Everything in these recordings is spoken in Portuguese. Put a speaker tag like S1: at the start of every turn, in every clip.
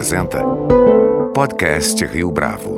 S1: apresenta Podcast Rio Bravo.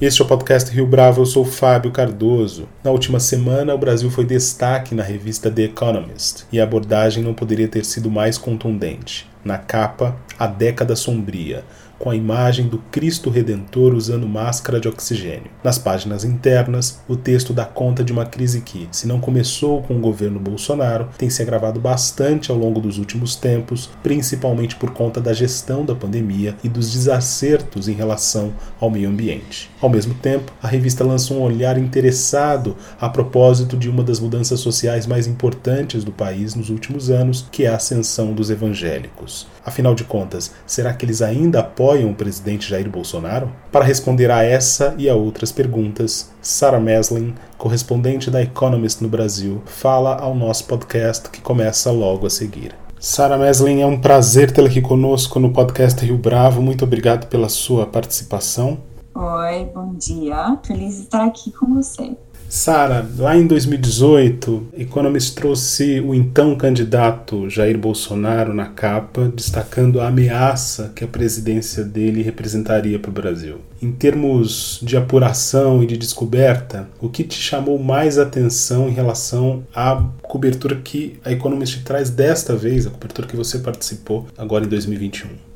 S2: Este é o podcast Rio Bravo, eu sou Fábio Cardoso. Na última semana, o Brasil foi destaque na revista The Economist e a abordagem não poderia ter sido mais contundente. Na capa, a década sombria, com a imagem do Cristo Redentor usando máscara de oxigênio. Nas páginas internas, o texto dá conta de uma crise que, se não começou com o governo Bolsonaro, tem se agravado bastante ao longo dos últimos tempos, principalmente por conta da gestão da pandemia e dos desacertos em relação ao meio ambiente. Ao mesmo tempo, a revista lançou um olhar interessado a propósito de uma das mudanças sociais mais importantes do país nos últimos anos, que é a ascensão dos evangélicos. Afinal de contas, será que eles ainda apoiam o presidente Jair Bolsonaro? Para responder a essa e a outras perguntas, Sarah Meslin, correspondente da Economist no Brasil, fala ao nosso podcast que começa logo a seguir. Sarah Meslin, é um prazer tê-la aqui conosco no podcast Rio Bravo. Muito obrigado pela sua participação.
S3: Oi, bom dia. Feliz de estar aqui com você.
S2: Sara, lá em 2018, Economist trouxe o então candidato Jair Bolsonaro na capa, destacando a ameaça que a presidência dele representaria para o Brasil. Em termos de apuração e de descoberta, o que te chamou mais atenção em relação à cobertura que a Economist traz desta vez, a cobertura que você participou agora em 2021?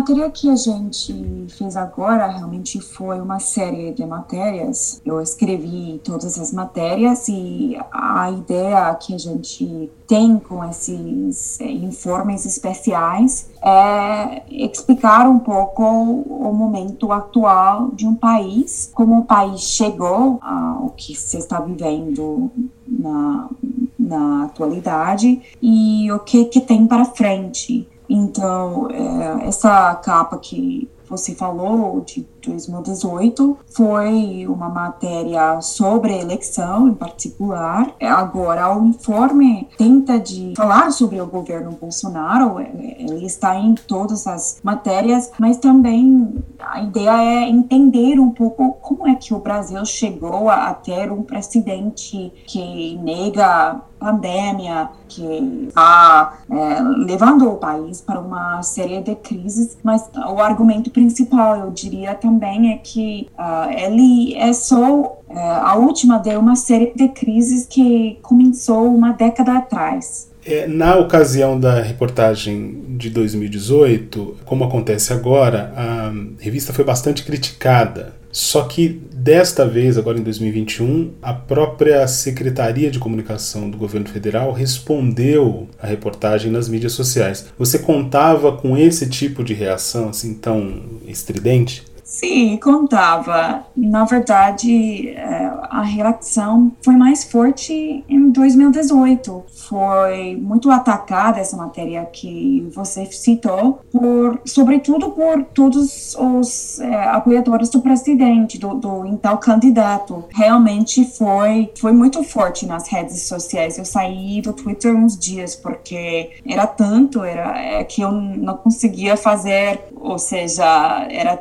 S3: Matéria que a gente fez agora realmente foi uma série de matérias. Eu escrevi todas as matérias e a ideia que a gente tem com esses eh, informes especiais é explicar um pouco o momento atual de um país, como o país chegou ao que se está vivendo na, na atualidade e o que, que tem para frente. Então, é, essa capa que você falou, de 2018, foi uma matéria sobre a eleição em particular. Agora, o informe tenta de falar sobre o governo Bolsonaro, ele está em todas as matérias, mas também a ideia é entender um pouco como é que o Brasil chegou a ter um presidente que nega pandemia que está é, levando o país para uma série de crises, mas o argumento principal, eu diria também, é que uh, ele é só uh, a última de uma série de crises que começou uma década atrás.
S2: É, na ocasião da reportagem de 2018, como acontece agora, a revista foi bastante criticada só que desta vez, agora em 2021, a própria Secretaria de Comunicação do Governo Federal respondeu à reportagem nas mídias sociais. Você contava com esse tipo de reação assim tão estridente?
S3: Sim, contava. Na verdade, é, a reação foi mais forte em 2018. Foi muito atacada essa matéria que você citou, por, sobretudo por todos os é, apoiadores do presidente, do, do então candidato. Realmente foi, foi muito forte nas redes sociais. Eu saí do Twitter uns dias porque era tanto, era é, que eu não conseguia fazer, ou seja, era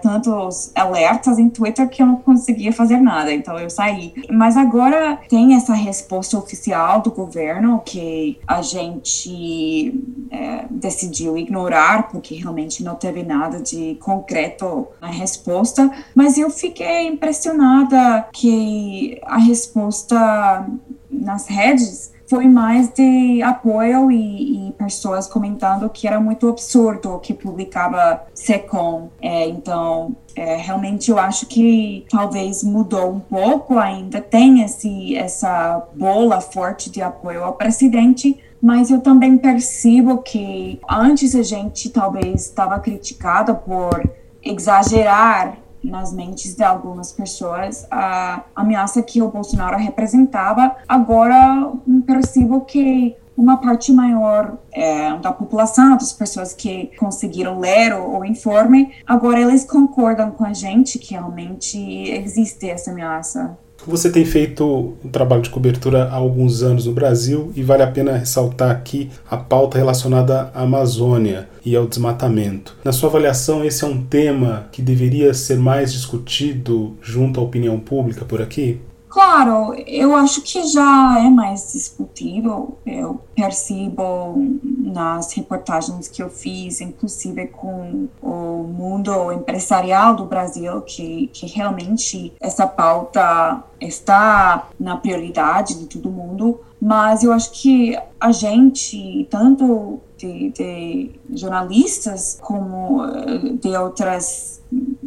S3: alertas em Twitter que eu não conseguia fazer nada, então eu saí. Mas agora tem essa resposta oficial do governo que a gente é, decidiu ignorar, porque realmente não teve nada de concreto na resposta, mas eu fiquei impressionada que a resposta nas redes foi mais de apoio e, e, pessoas comentando que era muito absurdo que publicava Secom. É, então, é, realmente eu acho que talvez mudou um pouco, ainda tem esse, essa bola forte de apoio ao presidente, mas eu também percebo que antes a gente talvez estava criticada por exagerar nas mentes de algumas pessoas a ameaça que o Bolsonaro representava. Agora percebo que uma parte maior é, da população, das pessoas que conseguiram ler o, o, informe, agora eles concordam com a gente que realmente existe essa ameaça.
S2: Você tem feito um trabalho de cobertura há alguns anos no Brasil e vale a pena ressaltar aqui a pauta relacionada à Amazônia e ao desmatamento. Na sua avaliação, esse é um tema que deveria ser mais discutido junto à opinião pública por aqui?
S3: Claro, eu acho que já é mais discutível. Eu percebo nas reportagens que eu fiz, inclusive com o mundo empresarial do Brasil, que, que realmente essa pauta está na prioridade de todo mundo. Mas eu acho que a gente, tanto de, de jornalistas como eh, de outras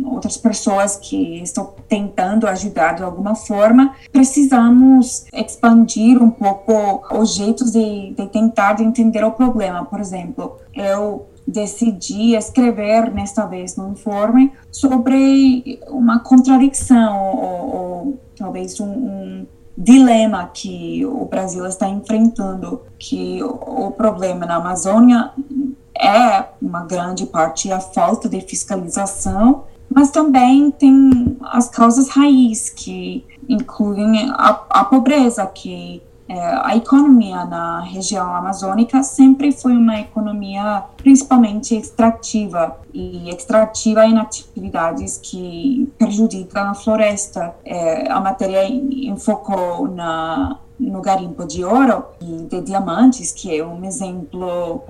S3: outras pessoas que estão tentando ajudar de alguma forma, precisamos expandir um pouco os jeitos de, de tentar de entender o problema. Por exemplo, eu decidi escrever nesta vez no informe sobre uma contradição ou, ou talvez um, um dilema que o Brasil está enfrentando, que o, o problema na Amazônia é uma grande parte a falta de fiscalização, mas também tem as causas raiz que incluem a, a pobreza, que é, a economia na região amazônica sempre foi uma economia principalmente extrativa e extrativa em atividades que prejudicam a floresta. É, a matéria enfocou na no garimpo de ouro e de diamantes, que é um exemplo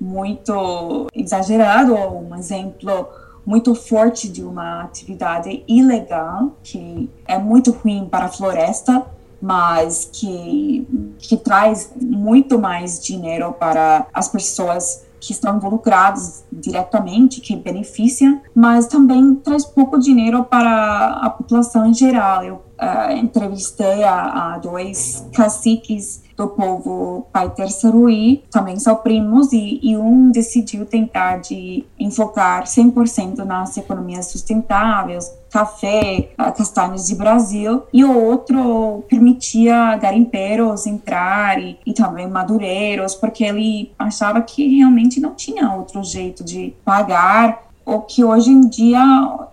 S3: muito exagerado, um exemplo muito forte de uma atividade ilegal que é muito ruim para a floresta, mas que, que traz muito mais dinheiro para as pessoas que estão involucrados diretamente, que beneficiam, mas também traz pouco dinheiro para a população em geral. Eu uh, entrevistei a, a, dois caciques do povo Pai Terceruí, também são primos, e, e um decidiu tentar de enfocar 100% nas economias sustentáveis, café, castanhas de Brasil, e o outro permitia garimpeiros entrar e, e também madureiros, porque ele achava que realmente não tinha outro jeito de pagar o que hoje em dia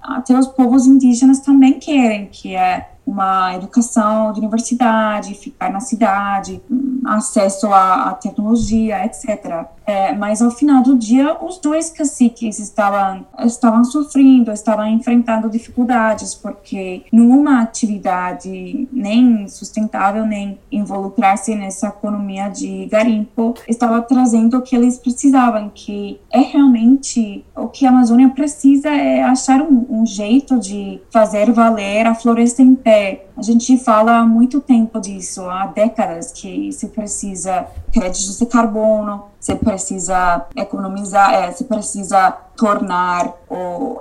S3: até os povos indígenas também querem, que é uma educação de universidade, ficar na cidade, acesso à, à tecnologia, etc. É, mas ao final do dia, os dois caciques estavam, estavam sofrendo, estavam enfrentando dificuldades, porque numa atividade nem sustentável, nem involucrar-se nessa economia de garimpo, estava trazendo o que eles precisavam, que é realmente que a Amazônia precisa, é achar um, um jeito de fazer valer a floresta em pé, a gente fala há muito tempo disso, há décadas, que se precisa créditos de carbono, você precisa economizar, é, você precisa tornar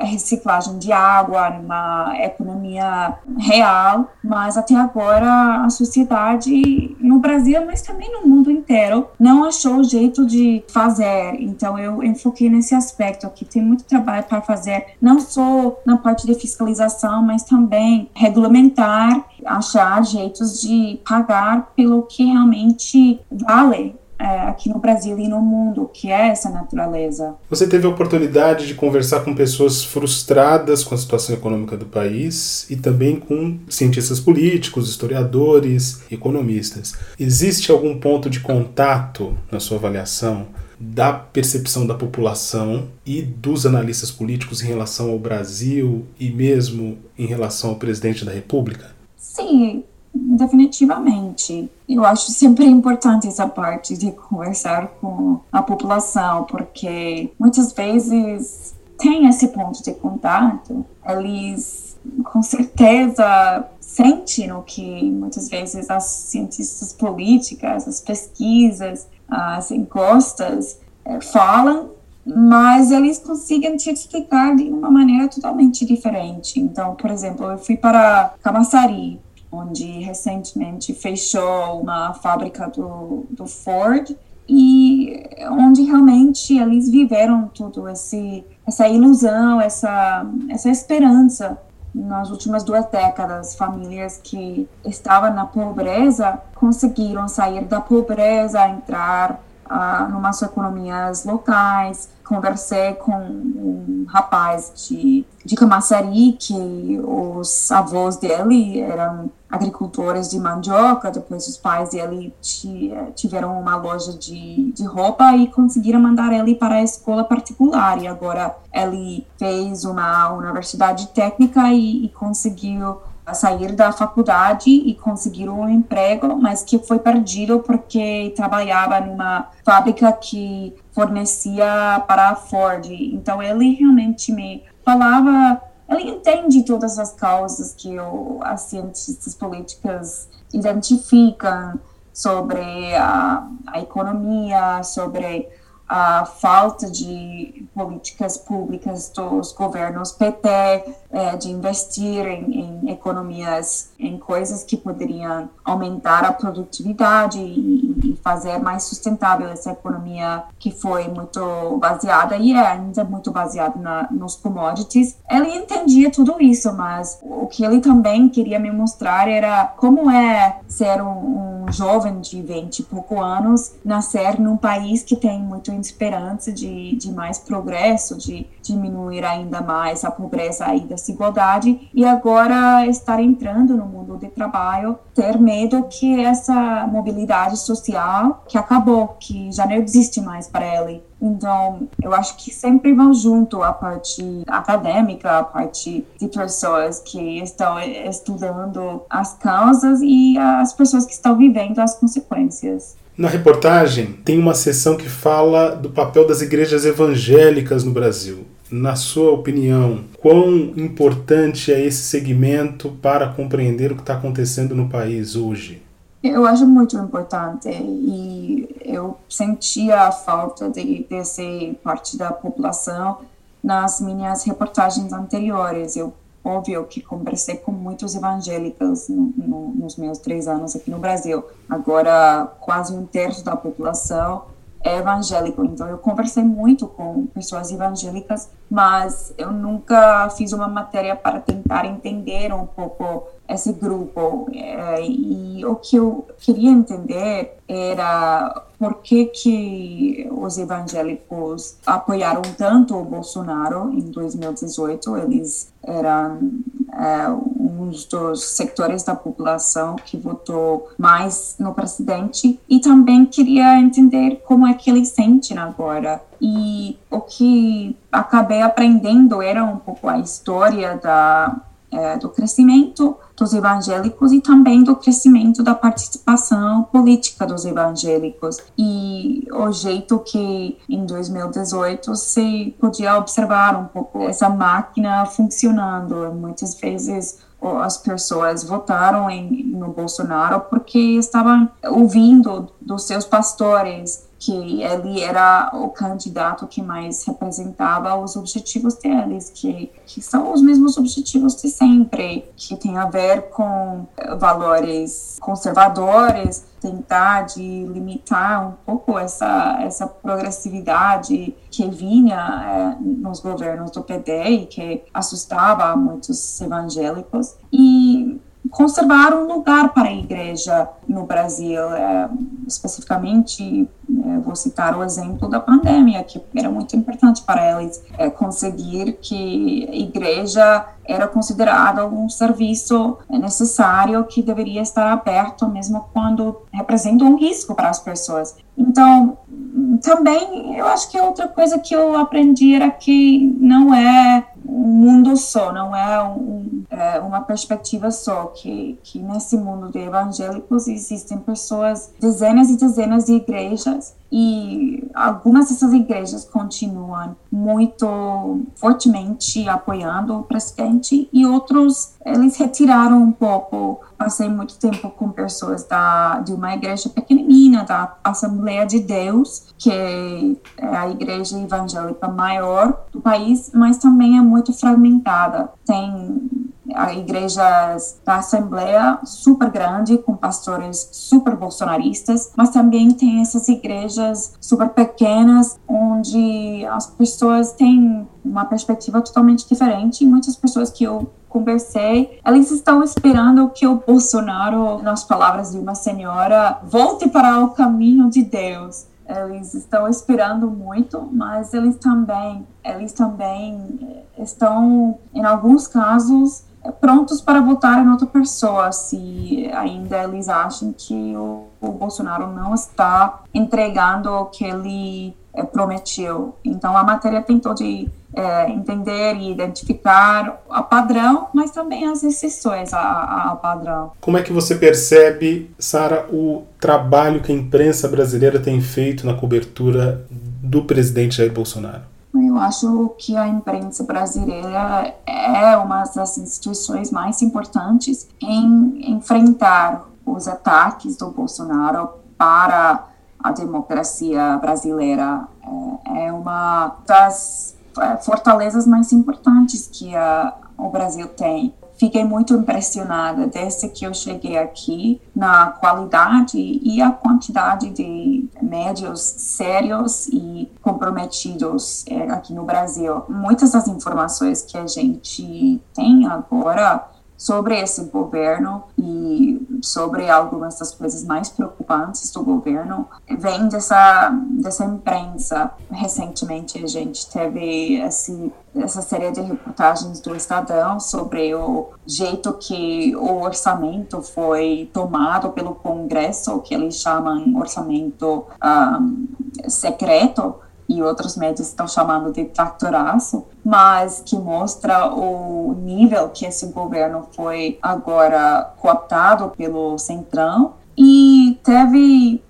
S3: a reciclagem de água numa economia real, mas até agora a sociedade no Brasil, mas também no mundo inteiro, não achou o jeito de fazer. Então eu enfoquei nesse aspecto aqui. Tem muito trabalho para fazer, não só na parte de fiscalização, mas também regulamentar, achar jeitos de pagar pelo que realmente vale é, aqui no Brasil e no mundo, que é essa natureza.
S2: Você teve a oportunidade de conversar com pessoas frustradas com a situação econômica do país e também com cientistas políticos, historiadores, economistas. Existe algum ponto de contato na sua avaliação da percepção da população e dos analistas políticos em relação ao Brasil e mesmo em relação ao presidente da República?
S3: Sim, Definitivamente. Eu acho sempre importante essa parte de conversar com a população, porque muitas vezes tem esse ponto de contato, eles com certeza sentem o que muitas vezes as cientistas políticas, as pesquisas, as encuestas é, falam, mas eles conseguem te explicar de uma maneira totalmente diferente. Então, por exemplo, eu fui para Camaçari, onde recentemente fechou uma fábrica do, do Ford e onde realmente eles viveram tudo esse essa ilusão, essa essa esperança nas últimas duas décadas, famílias que estavam na pobreza conseguiram sair da pobreza, entrar uh, numas economias locais. Conversei com um rapaz de, de Camaçari, que os avós dele eram agricultores de mandioca, depois os pais dele tiveram uma loja de, de roupa e conseguiram mandar ele para a escola particular. E agora ele fez uma universidade técnica e, e conseguiu sair da faculdade e conseguir um emprego, mas que foi perdido porque trabalhava numa fábrica que fornecia para a Ford. Então ele realmente me falava, ele entende todas as causas que o, as cientistas políticas identificam sobre a, a economia, sobre a falta de políticas públicas dos governos PT é, de investir em, em, economias, em coisas que poderiam aumentar a produtividade e, e, fazer mais sustentável essa economia que foi muito baseada e é ainda muito baseada na, nos commodities. Ele entendia tudo isso, mas o que ele também queria me mostrar era como é ser um, um jovem de 20 e pouco anos, nascer num país que tem muito esperança de, de mais progresso, de diminuir ainda mais a pobreza e desigualdade, e agora estar entrando no mundo de trabalho, ter medo que essa mobilidade social, que acabou, que já não existe mais para ele. Então, eu acho que sempre vão junto a parte acadêmica, a parte de pessoas que estão estudando as causas e as pessoas que estão vivendo as consequências.
S2: Na reportagem, tem uma seção que fala do papel das igrejas evangélicas no Brasil. Na sua opinião, quão importante é esse segmento para compreender o que está acontecendo no país hoje?
S3: Eu acho muito importante e eu sentia a falta de, de ser parte da população nas minhas reportagens anteriores. Eu óbvio que conversei com muitos evangélicos no, no, nos meus três anos aqui no Brasil. Agora, quase um terço da população é evangélico, então eu conversei muito com pessoas evangélicas, mas eu nunca fiz uma matéria para tentar entender um pouco esse grupo. E o que eu queria entender era por que, que os evangélicos apoiaram tanto o Bolsonaro em 2018. Eles eram é, um dos setores da população que votou mais no presidente. E também queria entender como é que eles sentem agora. E o que acabei aprendendo era um pouco a história da é, do crescimento dos evangélicos e também do crescimento da participação política dos evangélicos. E o jeito que em 2018 se podia observar um pouco essa máquina funcionando. Muitas vezes as pessoas votaram em, no Bolsonaro porque estavam ouvindo dos seus pastores que ele era o candidato que mais representava os objetivos deles, que, que são os mesmos objetivos de sempre, que tem a ver com valores conservadores, tentar de limitar um pouco essa, essa progressividade que vinha é, nos governos do PD e que assustava muitos evangélicos. E conservar um lugar para a igreja no Brasil, é, especificamente é, vou citar o exemplo da pandemia, que era muito importante para eles é, conseguir que a igreja era considerada um serviço necessário que deveria estar aberto mesmo quando representa um risco para as pessoas. Então, também eu acho que outra coisa que eu aprendi era que não é mundo só, não é, um, é, uma perspectiva só, que, que nesse mundo de evangélicos existem pessoas, dezenas e dezenas de igrejas, e algumas dessas igrejas continuam muito fortemente apoiando o presidente, e outros, eles retiraram um pouco. Passei muito tempo com pessoas da, de uma igreja pequenina, da Assembleia de Deus, que é a igreja evangélica maior do país, mas também é muito fragmentada. Tem igrejas da Assembleia super grande, com pastores super bolsonaristas, mas também tem essas igrejas super pequenas, onde as pessoas têm uma perspectiva totalmente diferente. Muitas pessoas que eu conversei, elas estão esperando que o Bolsonaro, nas palavras de uma senhora, volte para o caminho de Deus eles estão esperando muito, mas eles também, eles também eh, estão, em alguns casos, prontos para votar em outra pessoa se ainda eles acham que o, o Bolsonaro não está entregando o que ele é, prometeu. Então a matéria tentou de é, entender e identificar a padrão, mas também as exceções ao padrão.
S2: Como é que você percebe, Sara, o trabalho que a imprensa brasileira tem feito na cobertura do presidente Jair Bolsonaro?
S3: Eu acho que a imprensa brasileira é uma das instituições mais importantes em enfrentar os ataques do Bolsonaro para a democracia brasileira. É, é uma das é, fortalezas mais importantes que a, o Brasil tem fiquei muito impressionada desde que eu cheguei aqui na qualidade e a quantidade de médios sérios e comprometidos é, aqui no Brasil. Muitas das informações que a gente tem agora sobre esse governo e sobre algumas das coisas mais preocupantes do governo vem dessa dessa imprensa. Recentemente a gente teve esse, essa série de reportagens do Estadão sobre o jeito que o orçamento foi tomado pelo Congresso, que eles chamam orçamento um, secreto e outros médios estão chamando de tratoraço, mas que mostra o nível que esse governo foi agora cooptado pelo Centrão. E teve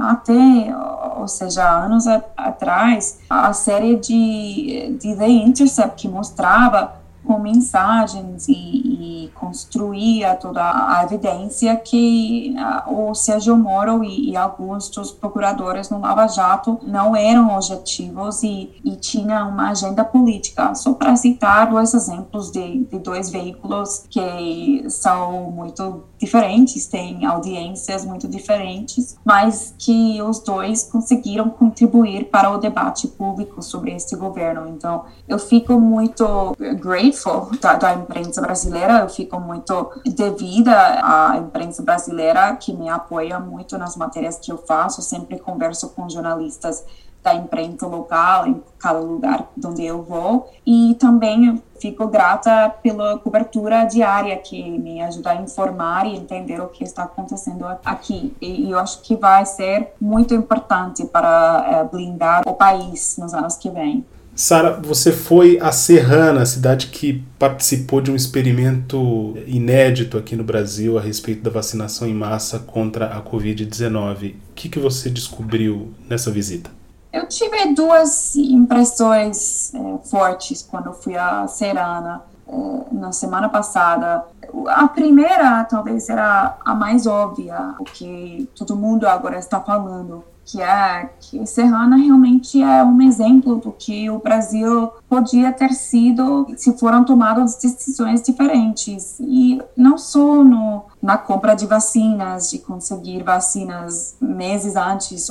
S3: até, ou seja, anos atrás, a série de, de The Intercept que mostrava com mensagens e, e construía toda a evidência que uh, o Sérgio Moro e, e, alguns dos procuradores no Lava Jato não eram objetivos e, e tinha uma agenda política. Só para citar dois exemplos de, de dois veículos que são muito diferentes, têm audiências muito diferentes, mas que os dois conseguiram contribuir para o debate público sobre este governo. Então, eu fico muito grateful da, da imprensa brasileira, eu fico muito devida à imprensa brasileira que me apoia muito nas matérias que eu faço, sempre converso com jornalistas da imprensa local em cada lugar onde eu vou. E também fico grata pela cobertura diária que me ajuda a informar e entender o que está acontecendo aqui. E eu acho que vai ser muito importante para é, blindar o país nos anos que vêm.
S2: Sara, você foi a Serrana, cidade que participou de um experimento inédito aqui no Brasil a respeito da vacinação em massa contra a Covid-19. O que, que você descobriu nessa visita?
S3: Eu tive duas impressões é, fortes quando fui a Serana é, na semana passada. A primeira talvez era a mais óbvia, o que todo mundo agora está falando, que é que Serrana realmente é um exemplo do que o Brasil podia ter sido se foram tomadas decisões diferentes e não só no, na compra de vacinas, de conseguir vacinas meses antes,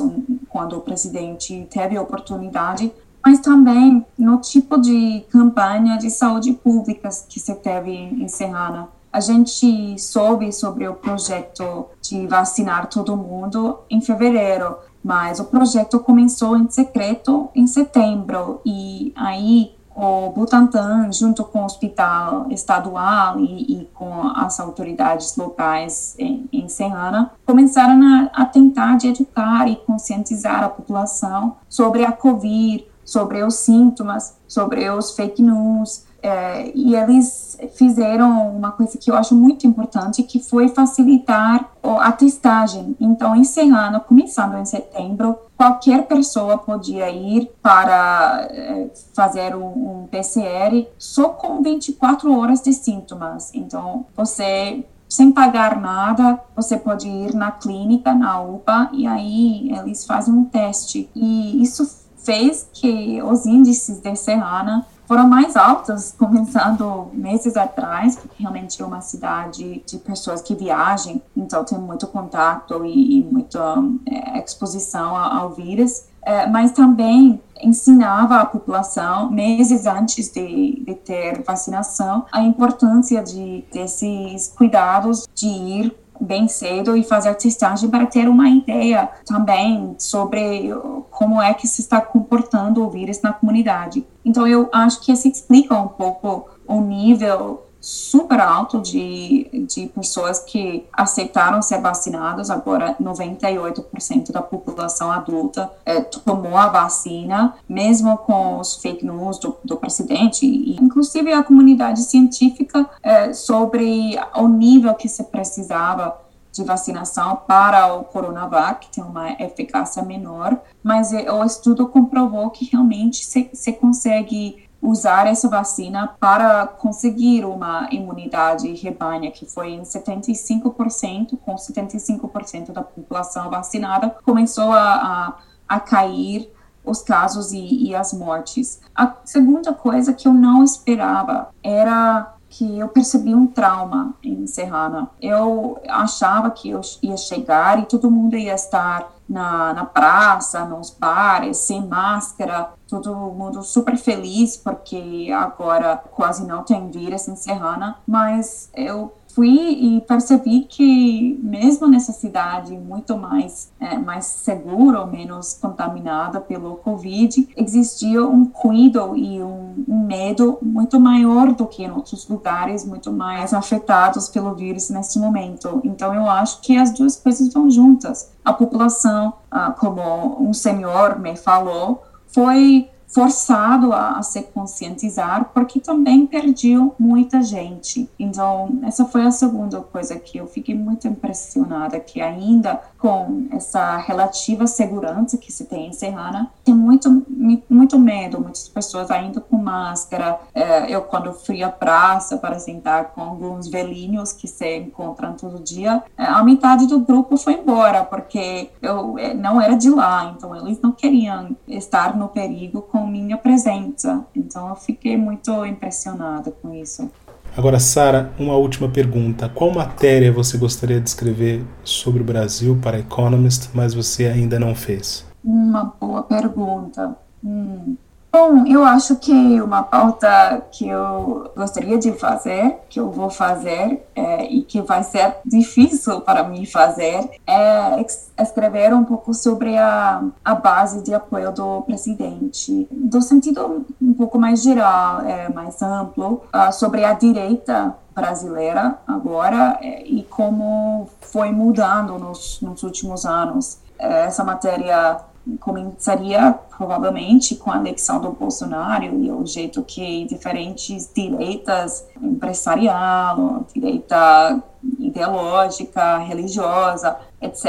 S3: quando o presidente teve a oportunidade, mas também no tipo de campanha de saúde pública que se teve em Serrana. A gente soube sobre o projeto de vacinar todo mundo em fevereiro, mas o projeto começou em secreto em setembro e aí o Butantan, junto com o hospital estadual e, e com as autoridades locais em, em Serrana, começaram a, a tentar de educar e conscientizar a população sobre a Covid, sobre os sintomas, sobre os fake news, é, e eles fizeram uma coisa que eu acho muito importante, que foi facilitar a testagem. Então, em Serrano, começando em setembro, qualquer pessoa podia ir para é, fazer um, um PCR só com 24 horas de sintomas. Então, você sem pagar nada, você pode ir na clínica, na UPA, e aí eles fazem um teste. E isso fez que os índices de Serrana foram mais altas, começando meses atrás, porque realmente é uma cidade de pessoas que viajam, então tem muito contato e, e muita é, exposição ao vírus. É, mas também ensinava a população, meses antes de, de, ter vacinação, a importância de desses cuidados de ir bem cedo e fazer testagem para ter uma ideia também sobre como é que se está comportando o vírus na comunidade. Então eu acho que isso explica um pouco o nível super alto de, de pessoas que aceitaram ser vacinados. Agora, 98% da população adulta é, tomou a vacina, mesmo com os fake news do, do presidente, e inclusive a comunidade científica é, sobre o nível que se precisava de vacinação para o Coronavac, que tem uma eficácia menor, mas é, o estudo comprovou que realmente se, consegue usar essa vacina para conseguir uma imunidade rebanha, que foi em 75%, com 75% da população vacinada, começou a, a, a cair os casos e, e as mortes. A segunda coisa que eu não esperava era que eu percebi um trauma em Serrana. Eu achava que eu ia chegar e todo mundo ia estar na, na praça, nos bares, sem máscara, todo mundo super feliz porque agora quase não tem vírus em Serrana, mas eu fui e percebi que mesmo nessa cidade muito mais é, mais segura ou menos contaminada pelo Covid, existia um cuidado e um, medo muito maior do que em outros lugares muito mais afetados pelo vírus neste momento. Então eu acho que as duas coisas vão juntas. A população, ah, como um senhor me falou, foi forçado a, a, se conscientizar, porque também perdeu muita gente. Então, essa foi a segunda coisa que eu fiquei muito impressionada, que ainda com essa relativa segurança que se tem em Serrana, tem muito, muito medo, muitas pessoas ainda com máscara. É, eu, quando fui à praça para sentar com alguns velhinhos que se encontram todo dia, é, a metade do grupo foi embora, porque eu é, não era de lá, então eles não queriam estar no perigo com minha presença. Então eu fiquei muito impressionada com isso.
S2: Agora, Sara, uma última pergunta. Qual matéria você gostaria de escrever sobre o Brasil para Economist, mas você ainda não fez?
S3: Uma boa pergunta. Hum. Bom, eu acho que uma pauta que eu gostaria de fazer, que eu vou fazer é, e que vai ser difícil para mim fazer, é escrever um pouco sobre a, a base de apoio do presidente, do sentido um pouco mais geral, é, mais amplo, uh, sobre a direita brasileira agora é, e como foi mudando nos, nos últimos anos. É, essa matéria começaria provavelmente com a eleição do Bolsonaro e o jeito que diferentes direitas empresarial, direita ideológica, religiosa, etc.,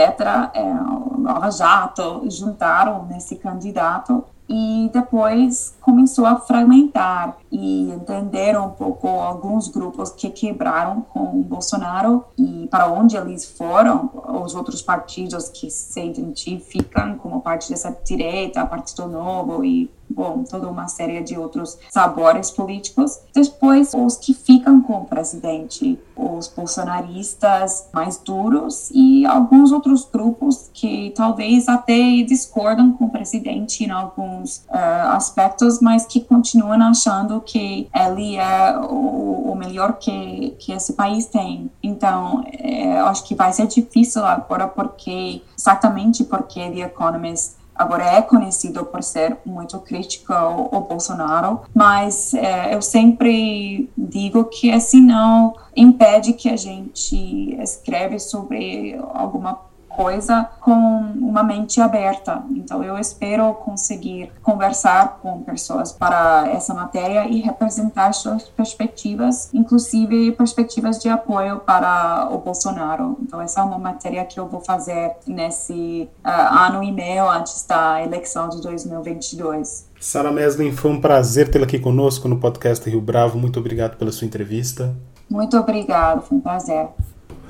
S3: é, Nova Jato, juntaram nesse candidato e depois começou a fragmentar e entenderam um pouco alguns grupos que quebraram com Bolsonaro e para onde eles foram, os outros partidos que se identificam como parte dessa direita, Partido Novo e bom, toda uma série de outros sabores políticos. Depois, os que ficam com o presidente, os bolsonaristas mais duros e alguns outros grupos que talvez até discordam com o presidente em alguns uh, aspectos, mas que continuam achando que ele é o, o melhor que, que esse país tem. Então, é, acho que vai ser difícil agora porque exatamente porque The Economist agora é conhecido por ser muito crítico ao, Bolsonaro, mas é, eu sempre digo que assim não impede que a gente escreve sobre alguma coisa com uma mente aberta. Então, eu espero conseguir conversar com pessoas para essa matéria e representar suas perspectivas, inclusive perspectivas de apoio para o Bolsonaro. Então, essa é uma matéria que eu vou fazer nesse uh, ano e meio antes da eleição de 2022.
S2: Sara Meslin, foi um prazer tê-la aqui conosco no podcast Rio Bravo. Muito obrigado pela sua entrevista.
S3: Muito obrigado, foi um prazer.